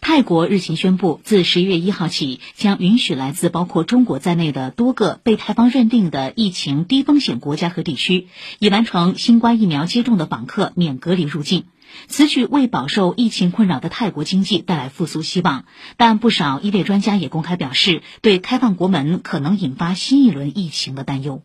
泰国日前宣布自十一月一号起将允许来自包括中国在内的多个被泰方认定的疫情低风险国家和地区已完成新冠疫苗接种的访客免隔离入境。此举为饱受疫情困扰的泰国经济带来复苏希望但不少医院专家也公开表示对开放国门可能引发新一轮疫情的担忧。